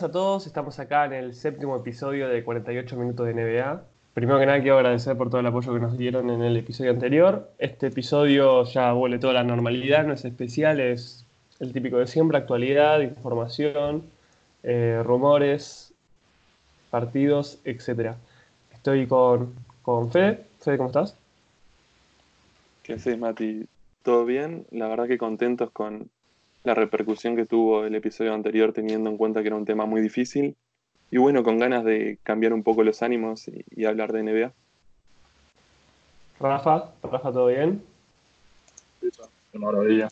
buenas a todos, estamos acá en el séptimo episodio de 48 minutos de NBA. Primero que nada quiero agradecer por todo el apoyo que nos dieron en el episodio anterior. Este episodio ya vuelve toda la normalidad, no es especial, es el típico de siempre, actualidad, información, eh, rumores, partidos, etc. Estoy con, con Fede. Fede, ¿cómo estás? ¿Qué haces, Mati? ¿Todo bien? La verdad que contentos con la repercusión que tuvo el episodio anterior teniendo en cuenta que era un tema muy difícil. Y bueno, con ganas de cambiar un poco los ánimos y, hablar de NBA. Rafa, Rafa, ¿todo bien? Sí, qué maravilla.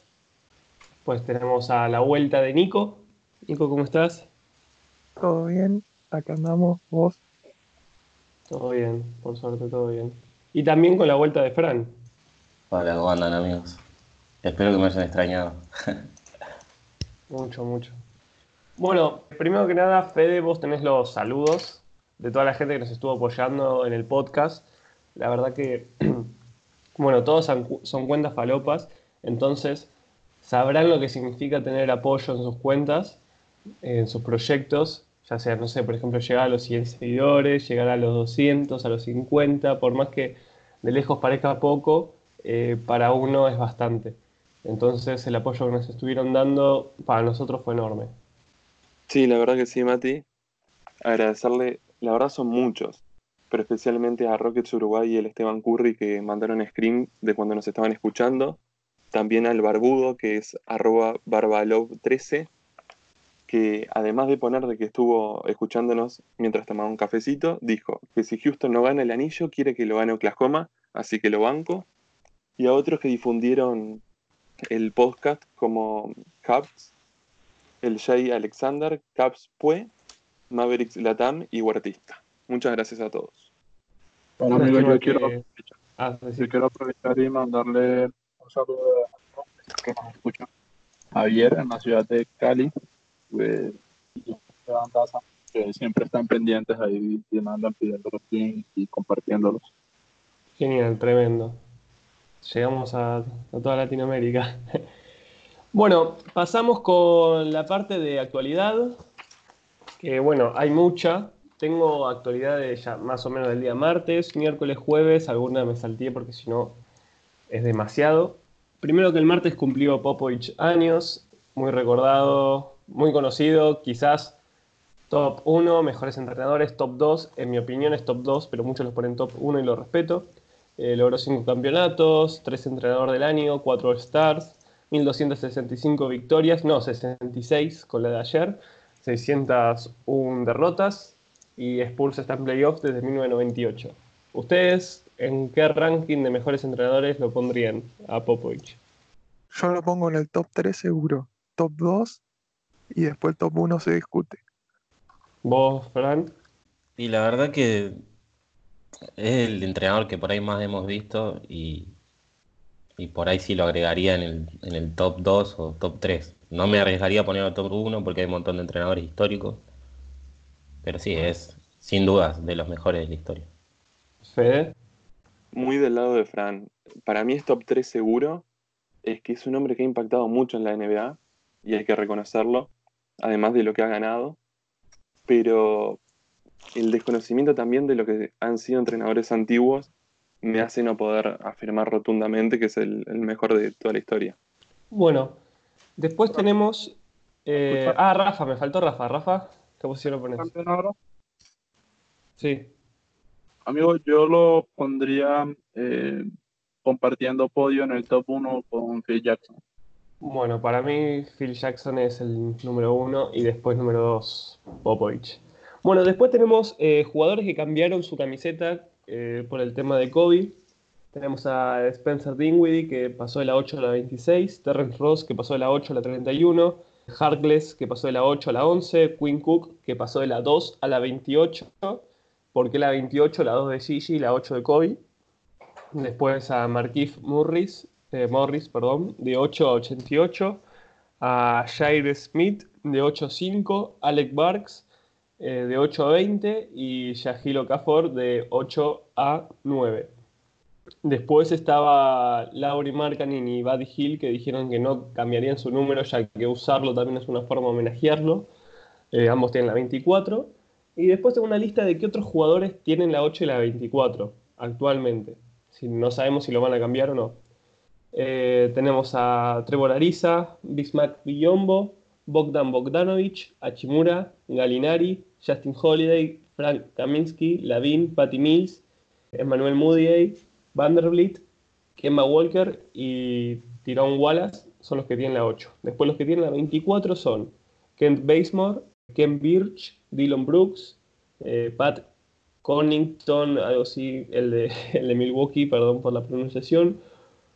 Pues tenemos a la vuelta de Nico. Nico, ¿cómo estás? Todo bien, acá andamos, vos. Todo bien, por suerte todo bien. Y también con la vuelta de Fran. Hola, ¿cómo andan amigos? Espero que me hayan extrañado. mucho, mucho. Bueno, primero que nada, Fede, vos tenés los saludos de toda la gente que nos estuvo apoyando en el podcast. La verdad que, bueno, todos son cuentas falopas, entonces sabrán lo que significa tener apoyo en sus cuentas, en sus proyectos, ya sea, no sé, por ejemplo, llegar a los 100 seguidores, llegar a los 200, a los 50, por más que de lejos parezca poco, eh, para uno es bastante. Entonces el apoyo que nos estuvieron dando para nosotros fue enorme. Sí, la verdad que sí, Mati. Agradecerle, la verdad son muchos, pero especialmente a Rockets Uruguay y el Esteban Curry que mandaron screen de cuando nos estaban escuchando. También al Barbudo, que es arroba barbalov13, que además de poner de que estuvo escuchándonos mientras tomaba un cafecito, dijo que si Houston no gana el anillo, quiere que lo gane Oklahoma, así que lo banco. Y a otros que difundieron el podcast como Caps, el Jay Alexander, Caps Pue, Mavericks Latam y Huertista. Muchas gracias a todos. Bueno, amigos, yo quiero, ah, yo quiero aprovechar y mandarle un saludo a que nos escuchan ayer en la ciudad de Cali, pues, que siempre están pendientes ahí y mandan pidiendo los links y compartiéndolos. Genial, tremendo. Llegamos a, toda Latinoamérica. bueno, pasamos con la parte de actualidad, que bueno, hay mucha. Tengo actualidades ya más o menos del día martes, miércoles, jueves, alguna me salté porque si no es demasiado. Primero que el martes cumplió Popovich años, muy recordado, muy conocido, quizás top 1, mejores entrenadores, top 2, en mi opinión es top 2, pero muchos los ponen top 1 y lo respeto. Eh, logró 5 campeonatos, 3 entrenador del año, 4 Stars, 1265 victorias, no, 66 con la de ayer, 601 derrotas y Spurs está en playoffs desde 1998. ¿Ustedes en qué ranking de mejores entrenadores lo pondrían a Popovich? Yo lo pongo en el top 3 seguro, top 2 y después el top 1 se discute. ¿Vos, Fran? Y la verdad que es el entrenador que por ahí más hemos visto y, y por ahí sí lo agregaría en el, en el top 2 o top 3. No me arriesgaría a ponerlo top 1 porque hay un montón de entrenadores históricos, pero sí, es sin dudas de los mejores de la historia. Fede. Muy del lado de Fran. Para mí es top 3 seguro. Es que es un hombre que ha impactado mucho en la NBA y hay que reconocerlo, además de lo que ha ganado. Pero el desconocimiento también de lo que han sido entrenadores antiguos me hace no poder afirmar rotundamente que es el, mejor de toda la historia. Bueno, después tenemos... Eh, ah, Rafa, me faltó Rafa. Rafa, ¿qué posición lo pones? Sí. Amigo, yo lo pondría eh, compartiendo podio en el top 1 con Phil Jackson. Bueno, para mí Phil Jackson es el número uno y después número dos Popovich. Bueno, después tenemos eh, jugadores que cambiaron su camiseta eh, por el tema de COVID. Tenemos a Spencer Dinwiddie que pasó de la 8 a la 26, Terrence Ross que pasó de la 8 a la 31, Harkless que pasó de la 8 a la 11, Quinn Cook que pasó de la 2 a la 28. ¿Por qué la 28? La 2 de Gigi y la 8 de Kobe. Después a Marquise Morris, eh, Morris perdón, de 8 a 88. A Jair Smith de 8 a 5. Alec Barks eh, de 8 a 20 y Yahil Okafor de 8 a 9. Después estaba Laurie Markkanen y Buddy Hill que dijeron que no cambiarían su número ya que usarlo también es una forma de homenajearlo. Eh, ambos tienen la 24. Y después tengo una lista de qué otros jugadores tienen la 8 y la 24 actualmente. Si no sabemos si lo van a cambiar o no. Eh, tenemos a Trevor Ariza, Bismarck Villombo, Bogdan Bogdanovic, Achimura, Galinari, Justin Holiday, Frank Kaminsky, Lavin, Patty Mills, Emmanuel Moody, Vanderbilt, Kemba Walker y Tyrone Wallace son los que tienen la 8. Después los que tienen la 24 son Kent Basemore, Ken Birch, Dylan Brooks, eh, Pat Connington, algo así, el de, el de, Milwaukee, perdón por la pronunciación,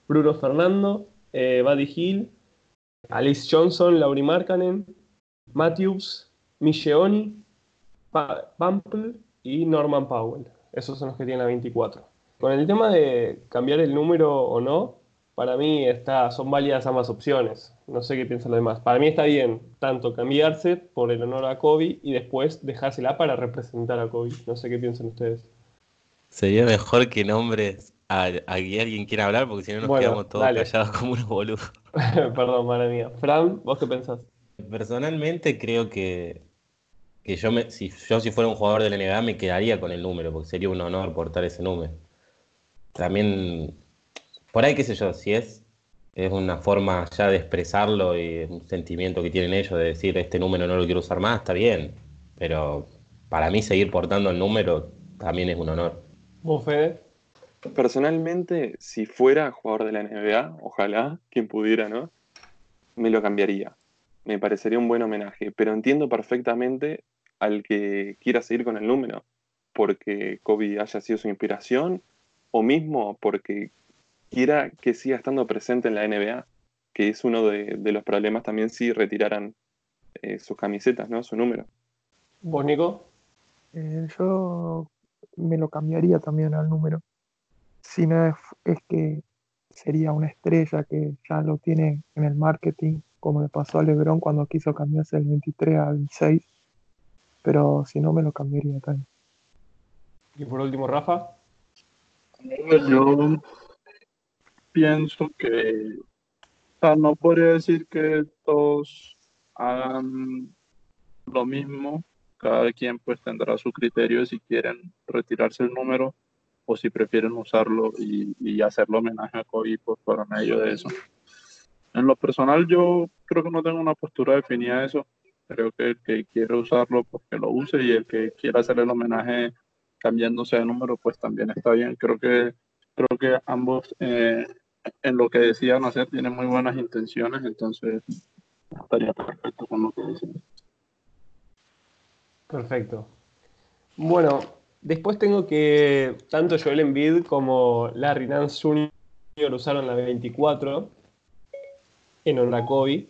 Bruno Fernando, eh, Buddy Hill, Alice Johnson, Laurie Markkanen, Matthews, Micheoni, Pample y Norman Powell. Esos son los que tienen la 24. Con el tema de cambiar el número o no, para mí está, son válidas ambas opciones. No sé qué piensan los demás. Para mí está bien tanto cambiarse por el honor a Kobe y después dejársela para representar a Kobe. No sé qué piensan ustedes. Sería mejor que nombres a, a que alguien quiera hablar porque si no nos quedamos todos callados como unos boludos. Perdón, madre mía. Fran, ¿vos qué pensás? Personalmente creo que, que yo, me, si yo si fuera un jugador de la NBA me quedaría con el número porque sería un honor portar ese número. También por ahí, qué sé yo, si es, es una forma ya de expresarlo y un sentimiento que tienen ellos de decir este número no lo quiero usar más, está bien. Pero para mí seguir portando el número también es un honor. ¿Vos, Fede? Personalmente, si fuera jugador de la NBA, ojalá, quien pudiera, ¿no? Me lo cambiaría. Me parecería un buen homenaje, pero entiendo perfectamente al que quiera seguir con el número, porque Kobe haya sido su inspiración, o mismo porque quiera que siga estando presente en la NBA, que es uno de, los problemas también si retiraran eh, sus camisetas, ¿no? Su número. ¿Vos, Nico? Eh, yo me lo cambiaría también al número. Si no es, es, que sería una estrella que ya lo tiene en el marketing, como le pasó a LeBron cuando quiso cambiarse el 23 al 6. Pero si no, me lo cambiaría también. Y por último, Rafa. Yo pienso que, o sea, no podría decir que todos hagan lo mismo, cada quien pues tendrá su criterio si quieren retirarse el número o si prefieren usarlo y, y hacerle homenaje a Kobe pues, por medio de eso. En lo personal yo creo que no tengo una postura definida de eso. Creo que el que quiere usarlo, pues que lo use y el que quiera hacerle el homenaje cambiándose de número, pues también está bien. Creo que creo que ambos eh, en lo que decían hacer tiene muy buenas intenciones, entonces estaría perfecto con lo que dicen. Perfecto. Bueno, después tengo que tanto Joel Embiid como Larry Nance Jr. usaron la 24 en honor Kobe.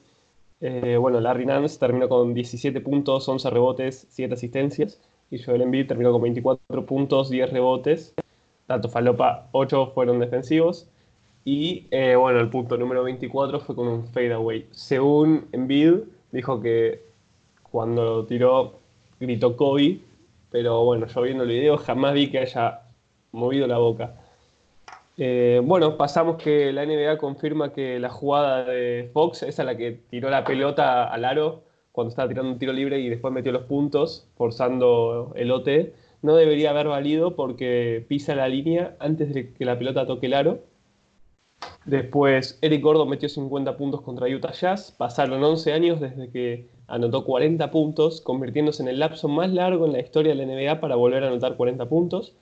Eh, bueno, Larry Nance terminó con 17 puntos, 11 rebotes, 7 asistencias. Y Joel Embiid terminó con 24 puntos, 10 rebotes. Tanto Falopa, 8 fueron defensivos. Y eh, bueno, el punto número 24 fue con un fadeaway. Según Embiid, dijo que cuando lo tiró gritó Kobe, pero bueno, yo viendo el video jamás vi que haya movido la boca. Eh, bueno, pasamos que la NBA confirma que la jugada de Fox, esa es la que tiró la pelota al aro cuando estaba tirando un tiro libre y después metió los puntos, forzando el OT, no debería haber valido porque pisa la línea antes de que la pelota toque el aro Después, Eric Gordon metió 50 puntos contra Utah Jazz. Pasaron 11 años desde que anotó 40 puntos, convirtiéndose en el lapso más largo en la historia de la NBA para volver a anotar 40 puntos.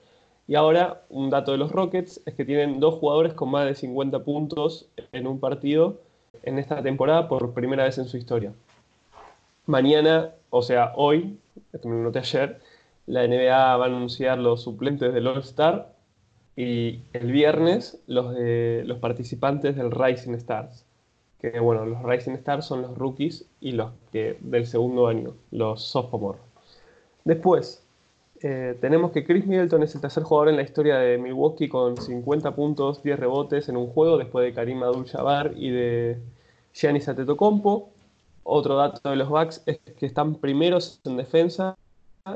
Y ahora, un dato de los Rockets es que tienen dos jugadores con más de 50 puntos en un partido en esta temporada por primera vez en su historia. Mañana, o sea, hoy, esto me ayer, la NBA va a anunciar los suplentes del All-Star y el viernes los, de, los participantes del Rising Stars. Que bueno, los Rising Stars son los rookies y los que del segundo año, los sophomore. Después, eh, tenemos que Chris Middleton es el tercer jugador en la historia de Milwaukee con 50 puntos, 10 rebotes en un juego, después de Karim Abdul-Jabbar y de Giannis Antetokounmpo. Otro dato de los Bucks es que están primeros en defensa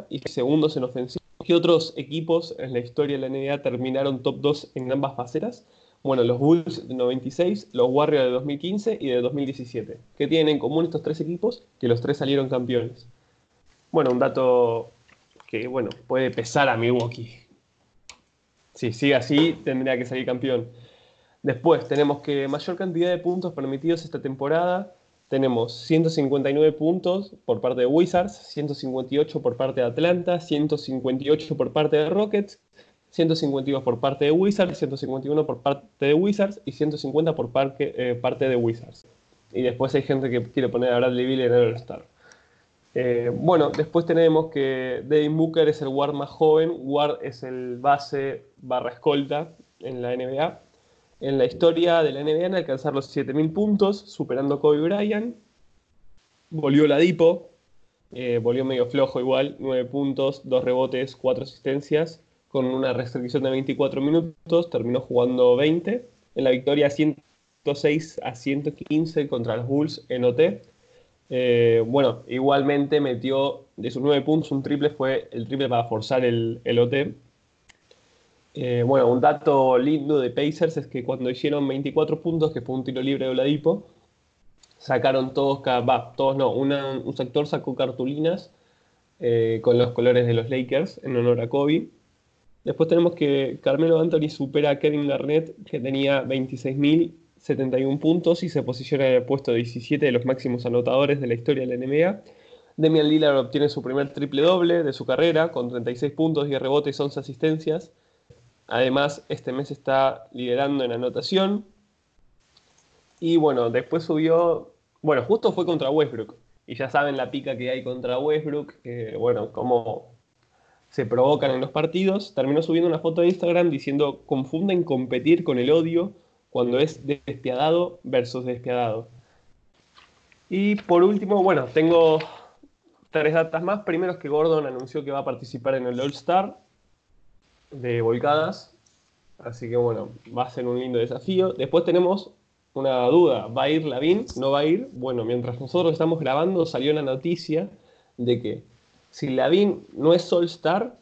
y segundos en ofensiva. ¿Qué otros equipos en la historia de la NBA terminaron top 2 en ambas faceras? Bueno, los Bulls de 96, los Warriors de 2015 y de 2017. ¿Qué tienen en común estos tres equipos? Que los tres salieron campeones. Bueno, un dato que, bueno, puede pesar a Milwaukee. Si sigue así, tendría que salir campeón. Después tenemos que mayor cantidad de puntos permitidos esta temporada. Tenemos 159 puntos por parte de Wizards, 158 por parte de Atlanta, 158 por parte de Rockets, 152 por parte de Wizards, 151 por parte de Wizards y 150 por eh, parte de Wizards. Y después hay gente que quiere poner a Bradley Bill en el All-Star. Eh, bueno, después tenemos que Devin Booker es el guard más joven, guard es el base barra escolta en la NBA. En la historia de la NBA en alcanzar los 7.000 puntos, superando Kobe Bryant. Volvió la Dipo, eh, volvió medio flojo igual, 9 puntos, 2 rebotes, 4 asistencias con una restricción de 24 minutos, terminó jugando 20 en la victoria 106 a 115 contra los Bulls en OT. Eh, bueno, igualmente metió de sus 9 puntos un triple, fue el triple para forzar el, OT. Eh, bueno, un dato lindo de Pacers es que cuando hicieron 24 puntos, que fue un tiro libre de Oladipo, sacaron todos, va, todos no, un sector sacó cartulinas eh, con los colores de los Lakers en honor a Kobe Después tenemos que Carmelo Anthony supera a Kevin Garnett, que tenía 26.071 puntos y se posiciona en el puesto 17 de los máximos anotadores de la historia de la NBA. Demian Lillard obtiene su primer triple doble de su carrera, con 36 puntos, y rebotes y 11 asistencias. Además, este mes está liderando en anotación. Y bueno, después subió. Bueno, justo fue contra Westbrook. Y ya saben la pica que hay contra Westbrook, que bueno, como se provocan en los partidos, terminó subiendo una foto de Instagram diciendo confunden competir con el odio cuando es despiadado versus despiadado. Y por último, bueno, tengo tres datas más. Primero es que Gordon anunció que va a participar en el All Star de volcadas. Así que bueno, va a ser un lindo desafío. Después tenemos una duda, ¿va a ir Lavin? ¿No va a ir? Bueno, mientras nosotros estamos grabando salió la noticia de que si Lavín no es All-Star,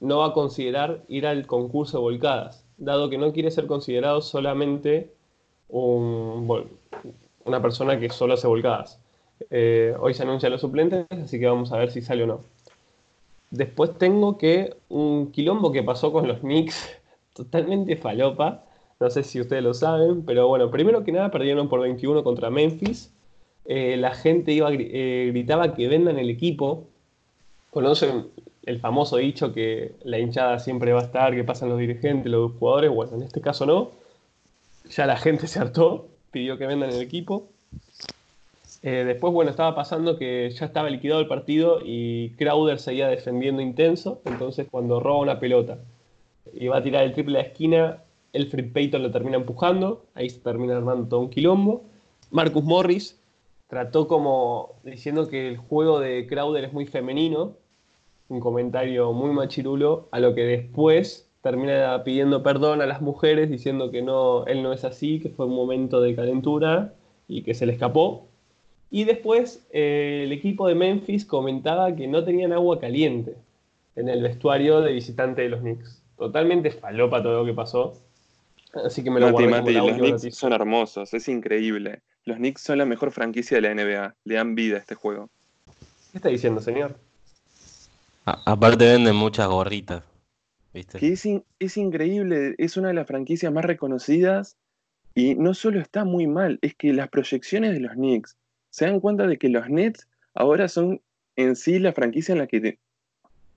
no va a considerar ir al concurso de volcadas, dado que no quiere ser considerado solamente una persona que solo hace volcadas. Eh, hoy se anuncian los suplentes, así que vamos a ver si sale o no. Después tengo que un quilombo que pasó con los Knicks, totalmente falopa. No sé si ustedes lo saben, pero bueno, primero que nada perdieron por 21 contra Memphis. Eh, la gente iba, eh, gritaba que vendan el equipo conocen el famoso dicho que la hinchada siempre va a estar, que pasan los dirigentes, los jugadores. Bueno, en este caso no. Ya la gente se hartó, pidió que vendan el equipo. Eh, después, bueno, estaba pasando que ya estaba liquidado el partido y Crowder seguía defendiendo intenso. Entonces, cuando roba una pelota y va a tirar el triple a la esquina, el Fred Payton lo termina empujando. Ahí se termina armando todo un quilombo. Marcus Morris trató como diciendo que el juego de Crowder es muy femenino un comentario muy machirulo, a lo que después termina pidiendo perdón a las mujeres diciendo que no, él no es así, que fue un momento de calentura y que se le escapó. Y después eh, el equipo de Memphis comentaba que no tenían agua caliente en el vestuario de visitante de los Knicks. Totalmente falopa todo lo que pasó. Así que me lo Mati, Los Knicks son hermosos, es increíble. Los Knicks son la mejor franquicia de la NBA. Le dan vida a este juego. ¿Qué está diciendo, señor? Aparte venden muchas gorritas. Que es, increíble, es una de las franquicias más reconocidas y no solo está muy mal, es que las proyecciones de los Knicks se dan cuenta de que los Nets ahora son en sí la franquicia en la que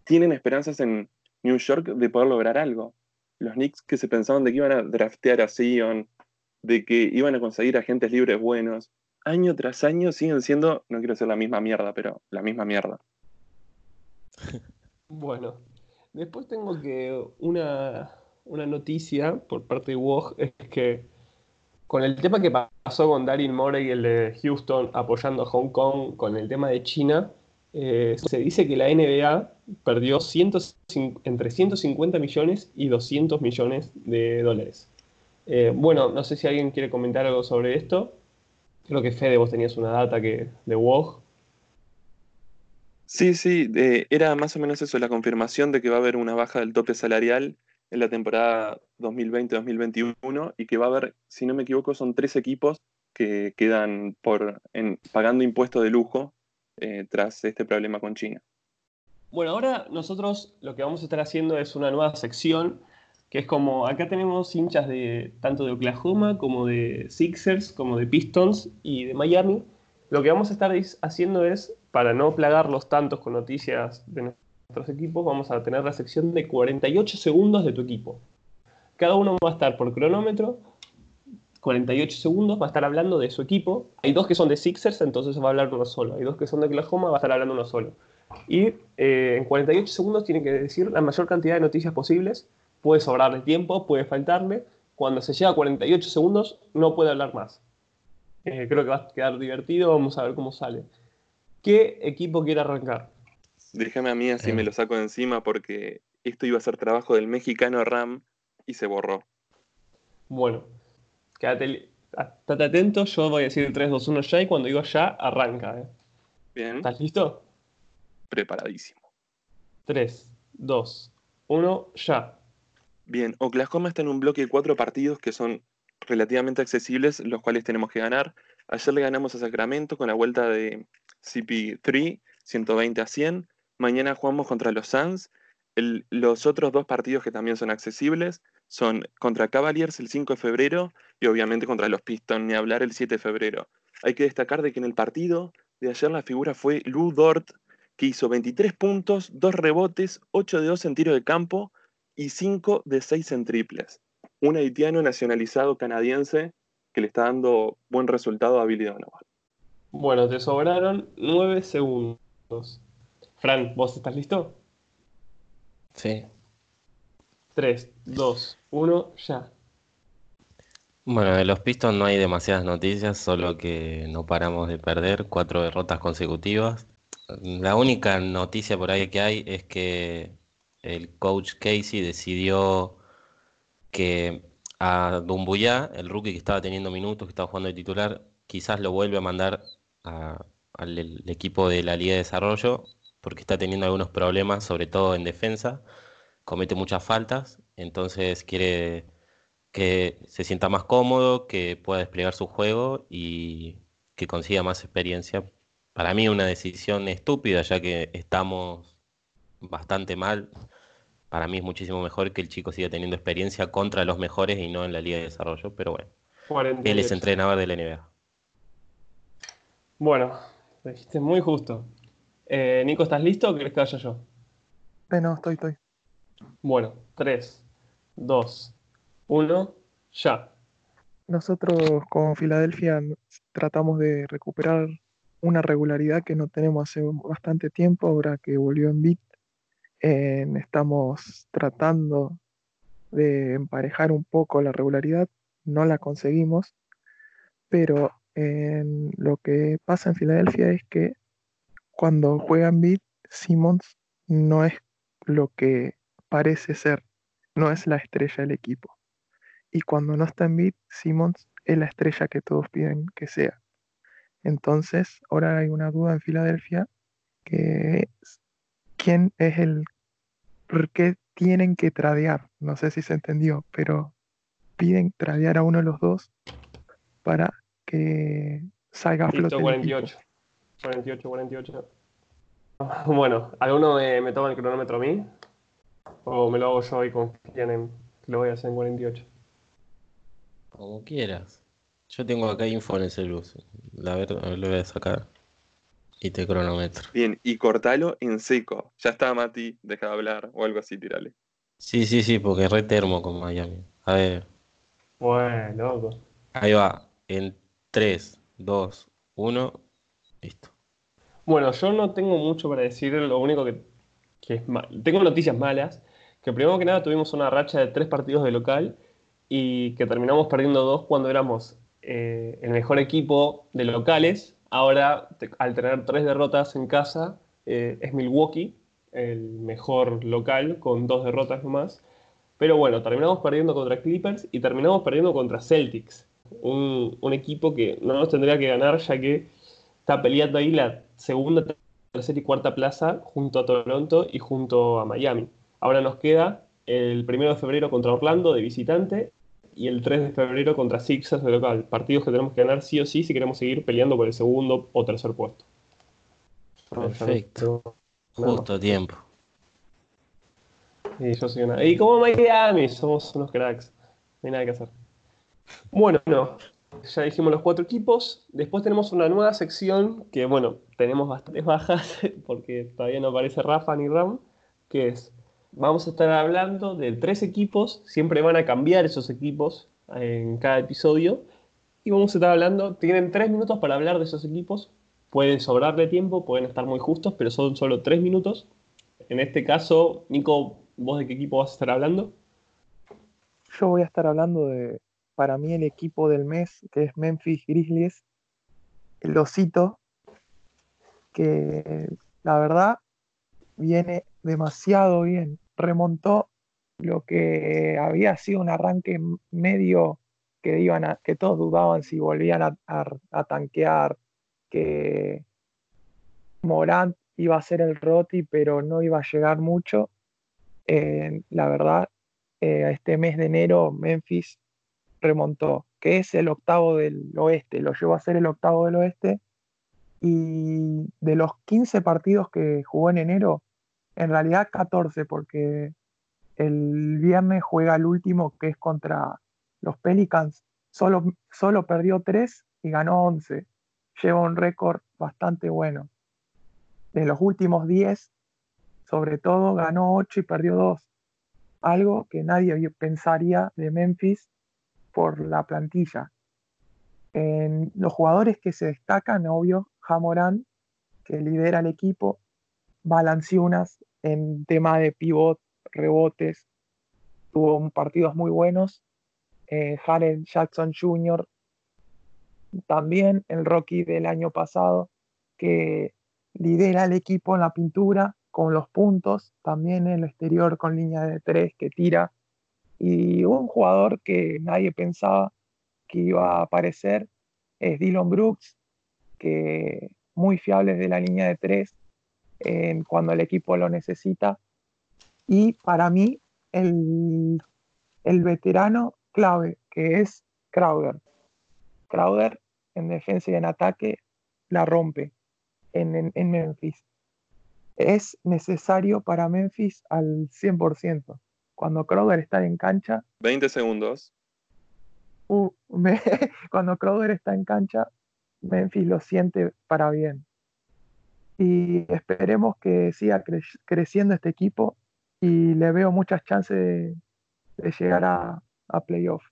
tienen esperanzas en New York de poder lograr algo. Los Knicks que se pensaban de que iban a draftear a Sion, de que iban a conseguir agentes libres buenos, año tras año siguen siendo, no quiero ser la misma mierda, pero la misma mierda. Bueno, después tengo que una, noticia por parte de WOG es que con el tema que pasó con Daryl Morey, el de Houston, apoyando a Hong Kong, con el tema de China, eh, se dice que la NBA perdió entre 150 millones y 200 millones de dólares. Eh, bueno, no sé si alguien quiere comentar algo sobre esto. Creo que Fede, vos tenías una data que, de WOG. Sí, sí, era más o menos eso, la confirmación de que va a haber una baja del tope salarial en la temporada 2020-2021 y que va a haber, si no me equivoco, son tres equipos que quedan por, pagando impuestos de lujo eh, tras este problema con China. Bueno, ahora nosotros lo que vamos a estar haciendo es una nueva sección, que es como, acá tenemos hinchas de tanto de Oklahoma como de Sixers, como de Pistons y de Miami. Lo que vamos a estar haciendo es, para no plagarlos tantos con noticias de nuestros equipos, vamos a tener la sección de 48 segundos de tu equipo. Cada uno va a estar por cronómetro 48 segundos, va a estar hablando de su equipo. Hay dos que son de Sixers, entonces va a hablar uno solo. Hay dos que son de Oklahoma, va a estar hablando uno solo. Y eh, en 48 segundos tiene que decir la mayor cantidad de noticias posibles. Puede sobrarle tiempo, puede faltarle. Cuando se llega a 48 segundos, no puede hablar más. Eh, creo que va a quedar divertido, vamos a ver cómo sale. ¿Qué equipo quiere arrancar? Déjame a mí así me lo saco de encima porque esto iba a ser trabajo del mexicano Ram y se borró. Bueno, quédate, estate atento, yo voy a decir 3, 2, 1 ya y cuando digo ya, arranca. ¿eh? Bien. ¿Estás listo? Preparadísimo. 3, 2, 1, ya. Bien, Oklahoma está en un bloque de cuatro partidos que son relativamente accesibles, los cuales tenemos que ganar. Ayer le ganamos a Sacramento con la vuelta de CP3, 120 a 100. Mañana jugamos contra los Suns. los otros dos partidos que también son accesibles son contra Cavaliers el 5 de febrero y obviamente contra los Pistons, ni hablar el 7 de febrero. Hay que destacar de que en el partido de ayer la figura fue Lou Dort, que hizo 23 puntos, 2 rebotes, 8 de 2 en tiro de campo y 5 de 6 en triples. Un haitiano nacionalizado canadiense que le está dando buen resultado a Billy Donovan. Bueno, te sobraron 9 segundos. Fran, ¿vos estás listo? Sí. 3, 2, 1, ya. Bueno, de los Pistons no hay demasiadas noticias, solo que no paramos de perder, cuatro derrotas consecutivas. La única noticia por ahí que hay es que el coach Casey decidió que a Dumbuya, el rookie que estaba teniendo minutos, que estaba jugando de titular, quizás lo vuelve a mandar al equipo de la Liga de Desarrollo, porque está teniendo algunos problemas, sobre todo en defensa, comete muchas faltas, entonces quiere que se sienta más cómodo, que pueda desplegar su juego y que consiga más experiencia para mí una decisión estúpida, ya que estamos bastante mal. Para mí es muchísimo mejor que el chico siga teniendo experiencia contra los mejores y no en la Liga de Desarrollo, pero bueno. Él es entrenador de la NBA. Bueno, dijiste muy justo. Eh, Nico, ¿estás listo o querés que vaya yo? Eh, no, estoy, estoy. Bueno, 3, 2, 1, ya. Nosotros con Filadelfia tratamos de recuperar una regularidad que no tenemos hace bastante tiempo, ahora que volvió en Bit. estamos tratando de emparejar un poco la regularidad, no la conseguimos, pero lo que pasa en Filadelfia es que cuando juega en Bit, Simmons no es lo que parece ser, no es la estrella del equipo. Y cuando no está en Bit, Simmons es la estrella que todos piden que sea. Entonces, ahora hay una duda en Filadelfia que es quién es el por qué tienen que tradear. No sé si se entendió, pero piden tradear a uno de los dos para que salga a flote. 48. 48, 48. Bueno, ¿alguno me, me, toma el cronómetro a mí? ¿O me lo hago yo y confían en que lo voy a hacer en 48? Como quieras. Yo tengo acá info en el celular. La ver, lo voy a sacar. Y te cronometro. Bien, y cortalo en seco. Ya está, Mati, deja de hablar o algo así, tirale. Sí, sí, sí, porque es re termo con Miami. A ver. Bueno, loco. Ahí va. En 3, 2, 1. Listo. Bueno, yo no tengo mucho para decir. Lo único que, que es mal. Tengo noticias malas. Que primero que nada tuvimos una racha de tres partidos de local y que terminamos perdiendo dos cuando éramos eh, el mejor equipo de locales. Ahora, al tener tres derrotas en casa, eh, es Milwaukee, el mejor local, con dos derrotas nomás. Pero bueno, terminamos perdiendo contra Clippers y terminamos perdiendo contra Celtics, un, equipo que no nos tendría que ganar ya que está peleando ahí la segunda, tercera y cuarta plaza junto a Toronto y junto a Miami. Ahora nos queda el primero de febrero contra Orlando de visitante y el 3 de febrero contra Sixers de local. Partidos que tenemos que ganar sí o sí si queremos seguir peleando por el segundo o tercer puesto. Perfecto. Justo tiempo. Y yo soy una. Y como Miami, somos unos cracks. No hay nada que hacer. Bueno, no. Ya dijimos los cuatro equipos. Después tenemos una nueva sección que, bueno, tenemos bastantes bajas porque todavía no aparece Rafa ni Ram, que es, vamos a estar hablando de tres equipos, siempre van a cambiar esos equipos en cada episodio, y vamos a estar hablando, tienen tres minutos para hablar de esos equipos, pueden sobrarle tiempo, pueden estar muy justos, pero son solo tres minutos. En este caso, Nico, ¿vos de qué equipo vas a estar hablando? Yo voy a estar hablando de, para mí, el equipo del mes, que es Memphis Grizzlies, el osito, que la verdad viene demasiado bien. Remontó lo que había sido un arranque medio que iban a, que todos dudaban si volvían a, a tanquear, que Morant iba a ser el roti, pero no iba a llegar mucho. Eh, la verdad, eh, este mes de enero Memphis remontó, que es el octavo del oeste, lo llevó a ser el octavo del oeste. Y de los 15 partidos que jugó en enero, en realidad 14, porque el viernes juega el último que es contra los Pelicans. Solo, solo perdió 3 y ganó 11 lleva un récord bastante bueno. De los últimos 10, sobre todo, ganó 8 y perdió 2. Algo que nadie pensaría de Memphis por la plantilla. En los jugadores que se destacan, obvio, Jamorán, que lidera el equipo, Balanciunas en tema de pivot, rebotes, tuvo partidos muy buenos. Eh, Jackson Jr., también el Rocky del año pasado, que lidera el equipo en la pintura con los puntos, también en el exterior con línea de tres que tira. Y un jugador que nadie pensaba que iba a aparecer es Dylan Brooks, que muy fiable de la línea de tres cuando el equipo lo necesita. Y para mí, el, el veterano clave, que es Crowder. Crowder en defensa y en ataque la rompe en, Memphis. Es necesario para Memphis al 100%. Cuando Crowder está en cancha... 20 segundos. Uh, cuando Crowder está en cancha, Memphis lo siente para bien. Y esperemos que siga creciendo este equipo y le veo muchas chances de, llegar a, a playoff.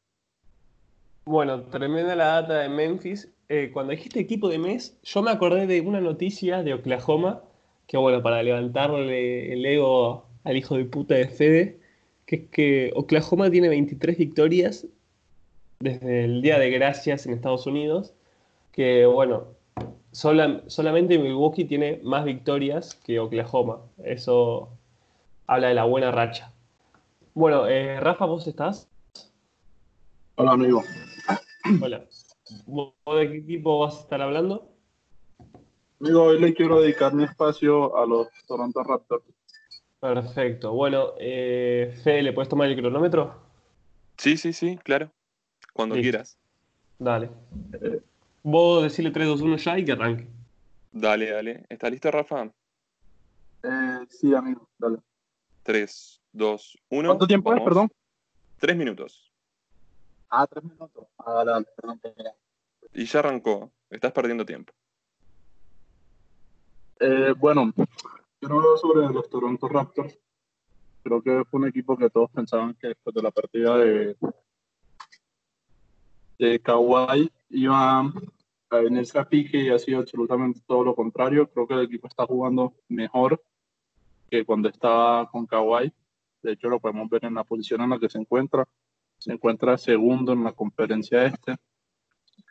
Bueno, tremenda la data de Memphis. Eh, cuando dijiste equipo de mes, yo me acordé de una noticia de Oklahoma, que bueno, para levantarle el ego al hijo de puta de Fede, que es que Oklahoma tiene 23 victorias desde el Día de Gracias en Estados Unidos, que bueno, solamente Milwaukee tiene más victorias que Oklahoma. Eso habla de la buena racha. Bueno, eh, Rafa, ¿vos estás? Hola, amigo. Hola. ¿Vos de qué equipo vas a estar hablando? Amigo, hoy le quiero dedicar mi espacio a los Toronto Raptors. Perfecto. Bueno, eh, Fede, ¿le puedes tomar el cronómetro? Sí, sí, sí, claro. Cuando quieras. Dale. vos decirle 3, 2, 1 ya y que arranque. Dale, dale. ¿Está listo, Rafa? Eh, sí, amigo, dale. 3, 2, 1. ¿Cuánto tiempo es, perdón? 3 minutos. Ah, tres minutos. Ah, perdón, Y ya arrancó. Estás perdiendo tiempo. Eh, bueno, quiero hablar sobre los Toronto Raptors. Creo que fue un equipo que todos pensaban que después de la partida de, de Kawhi iba a venirse a pique y ha sido absolutamente todo lo contrario. Creo que el equipo está jugando mejor que cuando estaba con Kawhi. De hecho, lo podemos ver en la posición en la que se encuentra se encuentra segundo en la conferencia este,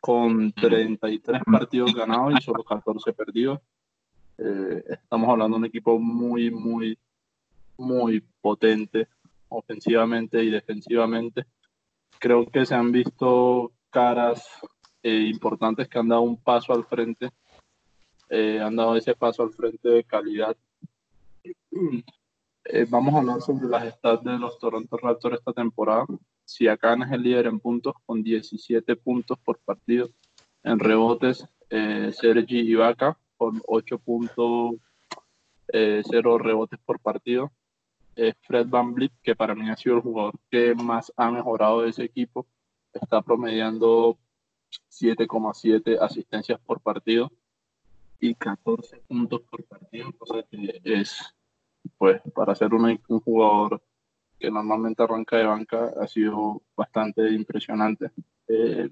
con 33 partidos ganados y solo 14 perdidos. Eh, estamos hablando de un equipo muy, muy, muy potente ofensivamente y defensivamente. Creo que se han visto caras eh, importantes que han dado un paso al frente, eh, han dado ese paso al frente de calidad. vamos a hablar sobre las stats de los Toronto Raptors esta temporada. Siakam es el líder en puntos con 17 puntos por partido. En rebotes, eh, Sergi Ibaka con 8 puntos, eh, cero rebotes por partido. Fred Van Vliet, que para mí ha sido el jugador que más ha mejorado de ese equipo, está promediando 7,7 asistencias por partido y 14 puntos por partido, cosa que es, pues, para ser un, jugador que normalmente arranca de banca, ha sido bastante impresionante. Eh,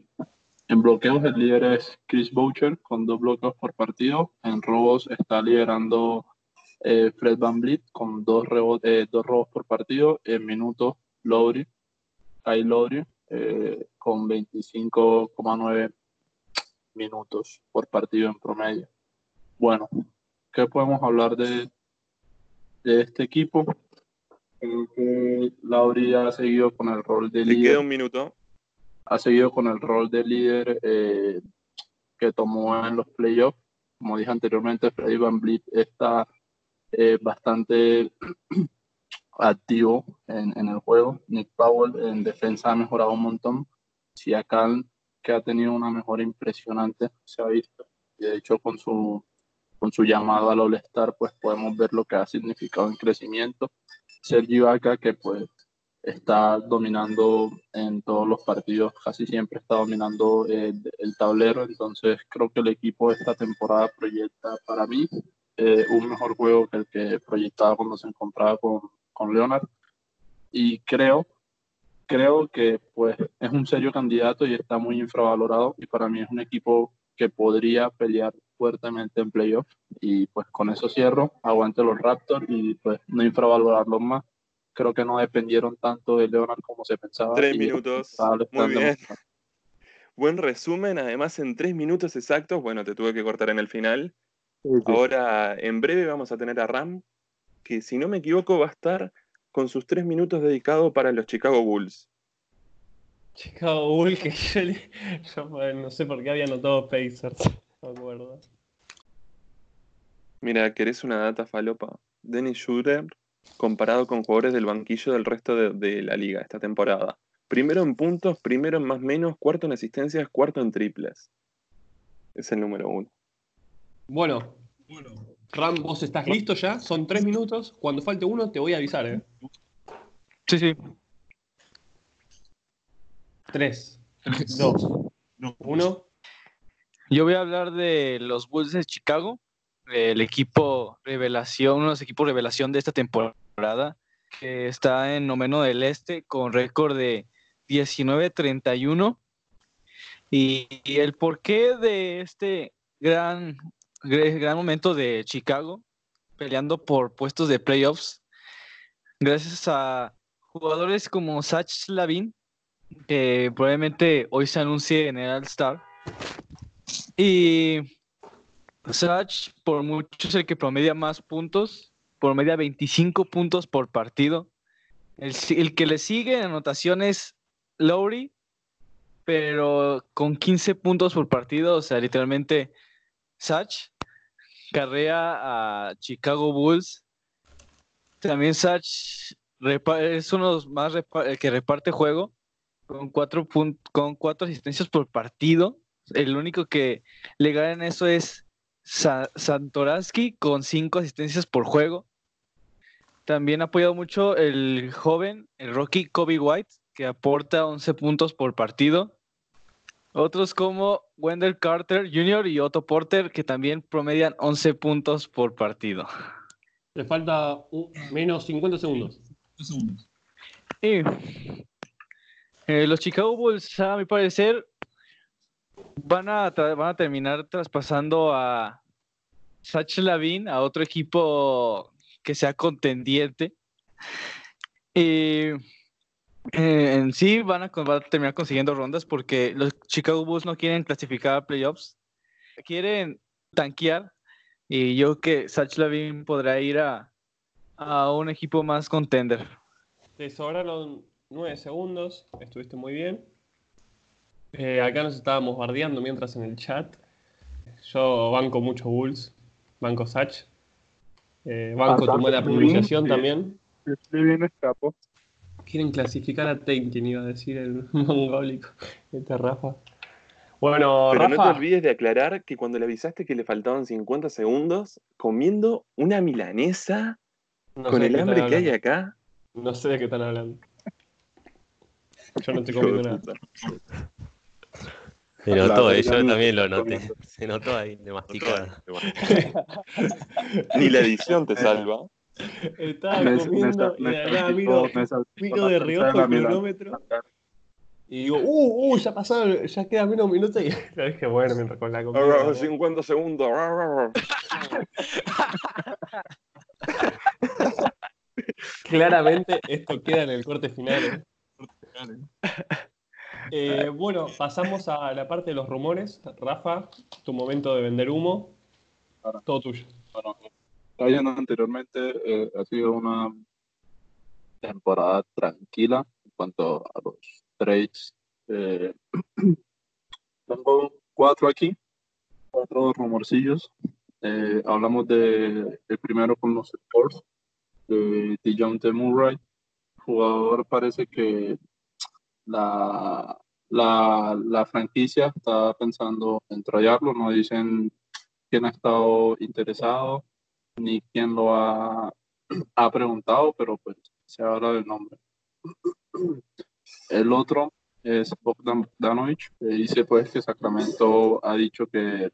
en bloqueos el líder es Chris Boucher con dos bloqueos por partido. En robos está liderando eh, Fred Van Vliet con dos, eh, dos robos por partido. En minutos, Lowry, Kyle Lowry, con 25,9 minutos por partido en promedio. Bueno, ¿qué podemos hablar de, de este equipo? Lauri ha seguido con el rol de líder. Le queda un minuto. Ha seguido con el rol de líder eh, que tomó en los playoffs. Como dije anteriormente, Freddy Van Vliet está eh, bastante activo en, en, el juego. Nick Powell en defensa ha mejorado un montón. Siakam, que ha tenido una mejora impresionante, se ha visto. Y de hecho, con su con su llamado al All-Star, pues podemos ver lo que ha significado en crecimiento. Sergio Vaca, que pues está dominando en todos los partidos, casi siempre está dominando el, tablero, entonces creo que el equipo esta temporada proyecta para mí eh, un mejor juego que el que proyectaba cuando se encontraba con, con Leonard y creo creo que pues es un serio candidato y está muy infravalorado y para mí es un equipo que podría pelear fuertemente en playoff. Y pues con eso cierro, aguante los Raptors y pues no infravalorarlos más. Creo que no dependieron tanto de Leonard como se pensaba. Tres minutos. Muy bien. Buen resumen, además en tres minutos exactos, bueno, te tuve que cortar en el final. Ahora, en breve vamos a tener a Ram, que si no me equivoco va a estar con sus tres minutos dedicados para los Chicago Bulls. Chicago Bulls, que yo, pues, no sé por qué había anotado Pacers. Mira, ¿querés una data falopa? Dennis Schroeder comparado con jugadores del banquillo del resto de, la liga esta temporada. Primero en puntos, primero en más menos, cuarto en asistencias, cuarto en triples. Es el número uno. Bueno, Ram, ¿vos estás listo ya? Son tres minutos. Cuando falte uno, te voy a avisar, ¿eh? Sí, sí. Tres, dos, uno. Yo voy a hablar de los Bulls de Chicago, el equipo revelación, uno de los equipos revelación de esta temporada, que está en noveno del este con récord de 19-31. Y, el porqué de este gran, gran momento de Chicago, peleando por puestos de playoffs, gracias a jugadores como Sach Lavin, que probablemente hoy se anuncie en el All-Star y Sach, por mucho, es el que promedia más puntos, promedia 25 puntos por partido. El, que le sigue en anotaciones Lowry, pero con 15 puntos por partido, o sea, literalmente Sach carrea a Chicago Bulls. También Sach es uno de los más que reparte juego con cuatro, con cuatro asistencias por partido. El único que le gana en eso es Santoraski con cinco asistencias por juego. También ha apoyado mucho el joven, el Rocky Kobe White, que aporta 11 puntos por partido. Otros como Wendell Carter Jr. y Otto Porter, que también promedian 11 puntos por partido. Le falta menos 50 segundos. Y, eh, los Chicago Bulls, a mi parecer, van a, terminar traspasando a Sach Lavin a otro equipo que sea contendiente. Y eh, en sí van a, terminar consiguiendo rondas porque los Chicago Bulls no quieren clasificar a playoffs, quieren tanquear. Y yo que Sach Lavin podrá ir a, a un equipo más contender. Te sobraron nueve segundos, estuviste muy bien. Eh, acá nos estábamos bardeando mientras en el chat. Yo banco mucho Bulls, banco Sach. Eh, banco tu buena pronunciación también. Estoy bien escapo. Quieren clasificar a Taintin, iba a decir el mongólico. Este Rafa. Bueno, Pero Rafa, no te olvides de aclarar que cuando le avisaste que le faltaban 50 segundos, comiendo una milanesa no con el hambre que hay acá. No sé de qué están hablando. Yo no estoy comiendo nada. Se La notó, eh, yo también lo noté. Se notó ahí, de masticada. Ni la edición te salva. Estaba Me- me comiendo sa- y me de nada miro, me miro de reojo el cronómetro y digo, uh, uh, ya pasaron, ya quedan menos minutos y la dije, bueno, mientras con la comida. ¿no? 50 segundos. Claramente esto queda en el corte final. ¿eh? Eh, bueno, pasamos a la parte de los rumores. Rafa, tu momento de vender humo. Todo tuyo. Bueno, Ryan anteriormente eh, ha sido una temporada tranquila en cuanto a los trades. Eh, tengo cuatro aquí, cuatro rumorcillos. Eh, hablamos de el primero con los Spurs, de DeJounte Murray. Jugador parece que la, la, la franquicia está pensando en traerlo, no dicen quién ha estado interesado ni quién lo ha, ha preguntado, pero pues se habla del nombre. El otro es Bogdan Bogdanovic, que dice pues que Sacramento ha dicho que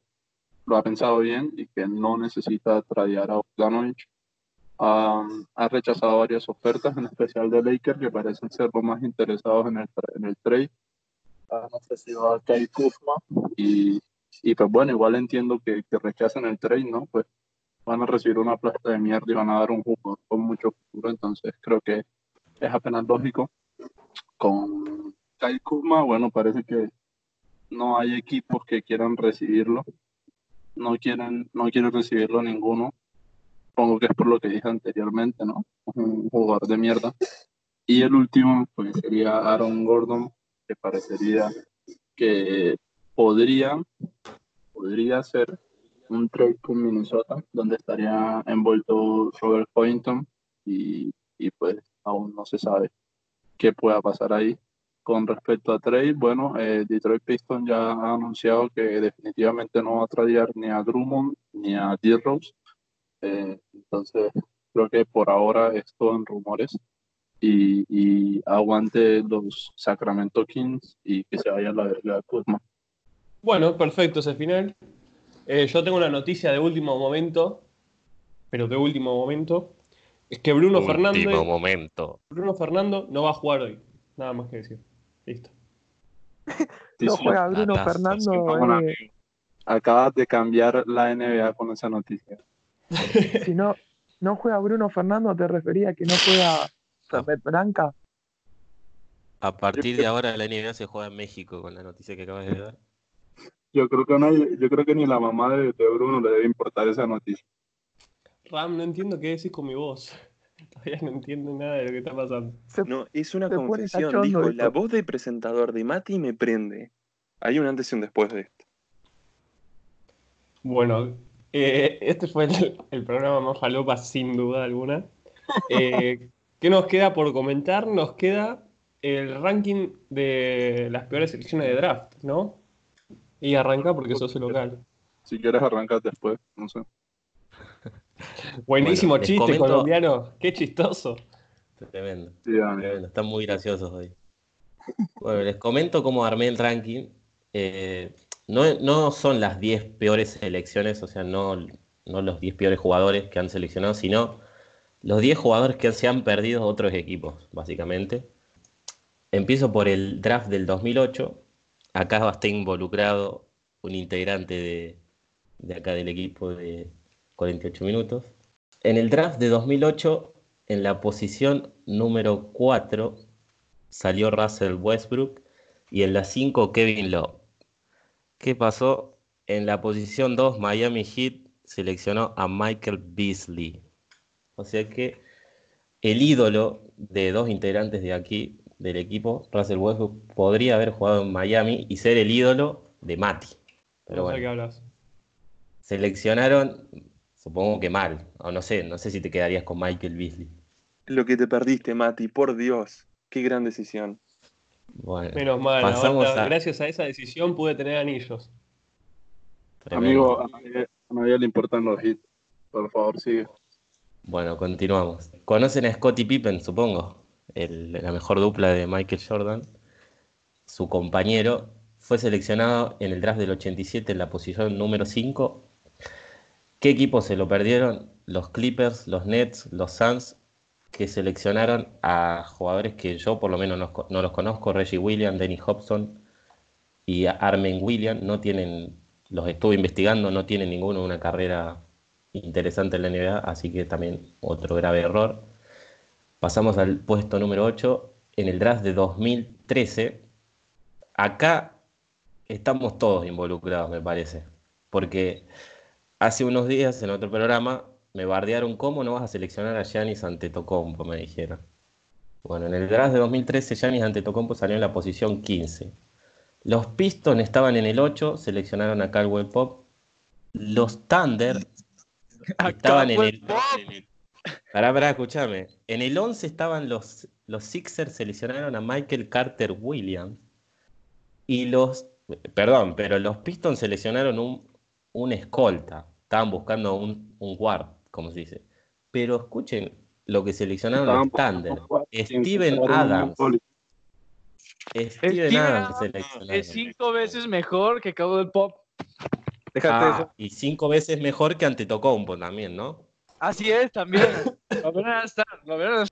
lo ha pensado bien y que no necesita tradear a Bogdanovic. Um, ha rechazado varias ofertas, en especial de Lakers, que parecen ser los más interesados en el, en el trade. Han ofrecido a Kai Kuzma y, y pues bueno, igual entiendo que, que rechacen el trade, ¿no? Pues van a recibir una plata de mierda y van a dar un jugador con mucho futuro, entonces creo que es apenas lógico. Con Kai Kuzma, bueno, parece que no hay equipos que quieran recibirlo, no quieren, no quiere recibirlo ninguno, supongo que es por lo que dije anteriormente, ¿no? Un jugador de mierda. Y el último, pues sería Aaron Gordon, que parecería que podría, podría ser un trade con Minnesota, donde estaría envuelto Robert Covington y, y pues aún no se sabe qué pueda pasar ahí. Con respecto a trade, bueno, eh, Detroit Pistons ya ha anunciado que definitivamente no va a tradear ni a Drummond ni a D-Rose. Eh, entonces, creo que por ahora es todo en rumores y, y aguante los Sacramento Kings y que se vaya la verga Kuzma. Bueno, perfecto ese final. Eh, yo tengo una noticia de último momento, pero de último momento. Es que Bruno Último Fernández, momento. Bruno Fernando no va a jugar hoy. Nada más que decir. Listo. No juega Bruno Fernando. Eh, Acabas de cambiar la NBA con esa noticia. si no, no juega Bruno Fernando, te refería a que no juega Fernet Branca. A partir de ahora la NBA se juega en México con la noticia que acabas de dar. Yo creo que, no, yo creo que ni la mamá de, de Bruno le debe importar esa noticia. Ram, no entiendo qué decís con mi voz. Todavía no entiendo nada de lo que está pasando. Se- No, es una confesión. dijo. la voz de presentador de Mati me prende. Hay un antes y un después de esto. Bueno, eh, este fue el, el programa más falopa sin duda alguna. Eh, ¿Qué nos queda por comentar? Nos queda el ranking de las peores selecciones de draft, ¿no? Y arranca porque sos el local. Si quieres arrancar después, no sé. Buenísimo Bueno, chiste comento- colombiano, qué chistoso. Tremendo. Sí. Tremendo, Están muy graciosos hoy. Bueno, les comento cómo armé el ranking. Eh, no, son las 10 peores selecciones, o sea, no, los 10 peores jugadores que han seleccionado, sino los 10 jugadores que se han perdido otros equipos, básicamente. Empiezo por el draft del 2008. Acá va a estar involucrado un integrante de, de acá del equipo de 48 minutos. En el draft de 2008, en la posición número 4, salió Russell Westbrook y en la 5 Kevin Love. ¿Qué pasó? En la posición 2 Miami Heat seleccionó a Michael Beasley. O sea que el ídolo de dos integrantes de aquí del equipo, Russell Westbrook, podría haber jugado en Miami y ser el ídolo de Mati. Pero no sé de qué bueno, hablas. seleccionaron, supongo que mal, o no sé, no sé si te quedarías con Michael Beasley. Lo que te perdiste, Mati, por Dios. Qué gran decisión. Menos mal, gracias a esa decisión pude tener anillos. Amigo, a nadie, le importan los hits. Por favor, sigue. Bueno, continuamos. ¿Conocen a Scottie Pippen, supongo? la mejor dupla de Michael Jordan. Su compañero fue seleccionado en el draft del 87 en la posición número 5. ¿Qué equipos se lo perdieron? Los Clippers, los Nets, los Suns que seleccionaron a jugadores que yo por lo menos no, los conozco, Reggie Williams, Denny Hobson y Armen Williams, no tienen, los estuve investigando, no tienen ninguno una carrera interesante en la NBA, así que también otro grave error. Pasamos al puesto número 8, en el draft de 2013. Acá estamos todos involucrados, me parece, porque hace unos días en otro programa me bardearon, ¿cómo no vas a seleccionar a Giannis Antetokounmpo? Me dijeron. Bueno, en el draft de 2013 Giannis Antetokounmpo salió en la posición 15. Los Pistons estaban en el 8, seleccionaron a Caldwell Pop. Los Thunder estaban en el... Pará, pará, escúchame. En el 11 estaban los, los Sixers, seleccionaron a Michael Carter Williams. Y los... Perdón, pero los Pistons seleccionaron un, un escolta. Estaban buscando un, un guard como se dice. Pero escuchen lo que seleccionaron los Thunder. Steven Adams. Steven Adams Es cinco veces mejor que Cabo del Pop. Déjate ah, eso. Y cinco veces mejor que Antetokounmpo también, ¿no? Así es, también. lo verán estar, lo verán